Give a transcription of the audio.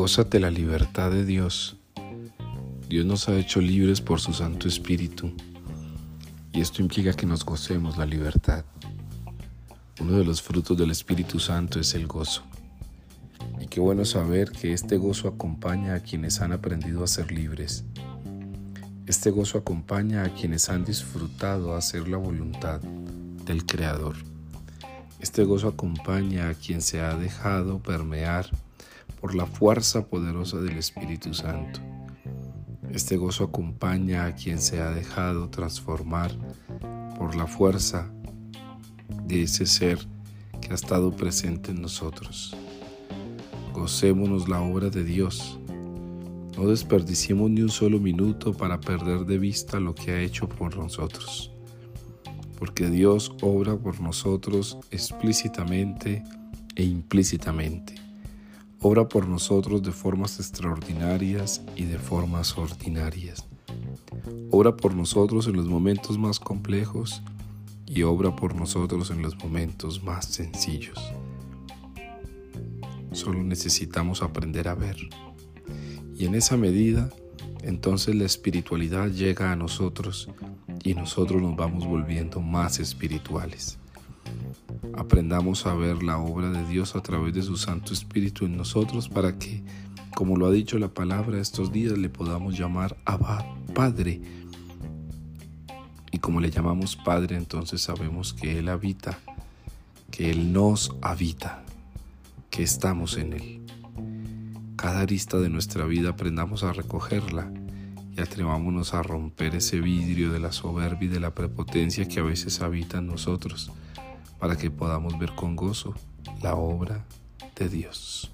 Gózate la libertad de Dios. Dios nos ha hecho libres por su Santo Espíritu y esto implica que nos gocemos la libertad. Uno de los frutos del Espíritu Santo es el gozo. Y qué bueno saber que este gozo acompaña a quienes han aprendido a ser libres. Este gozo acompaña a quienes han disfrutado hacer la voluntad del Creador. Este gozo acompaña a quien se ha dejado permear por la fuerza poderosa del Espíritu Santo. Este gozo acompaña a quien se ha dejado transformar por la fuerza de ese ser que ha estado presente en nosotros. Gocémonos la obra de Dios. No desperdiciemos ni un solo minuto para perder de vista lo que ha hecho por nosotros. Porque Dios obra por nosotros explícitamente e implícitamente obra por nosotros de formas extraordinarias y de formas ordinarias. Obra por nosotros en los momentos más complejos y obra por nosotros en los momentos más sencillos. Solo necesitamos aprender a ver. Y en esa medida, entonces la espiritualidad llega a nosotros y nosotros nos vamos volviendo más espirituales. Aprendamos a ver la obra de Dios a través de su Santo Espíritu en nosotros para que, como lo ha dicho la palabra estos días, le podamos llamar Abba, Padre. Y como le llamamos Padre, entonces sabemos que Él habita, que Él nos habita, que estamos en Él. Cada arista de nuestra vida aprendamos a recogerla y atrevámonos a romper ese vidrio de la soberbia y de la prepotencia que a veces habita en nosotros para que podamos ver con gozo la obra de Dios.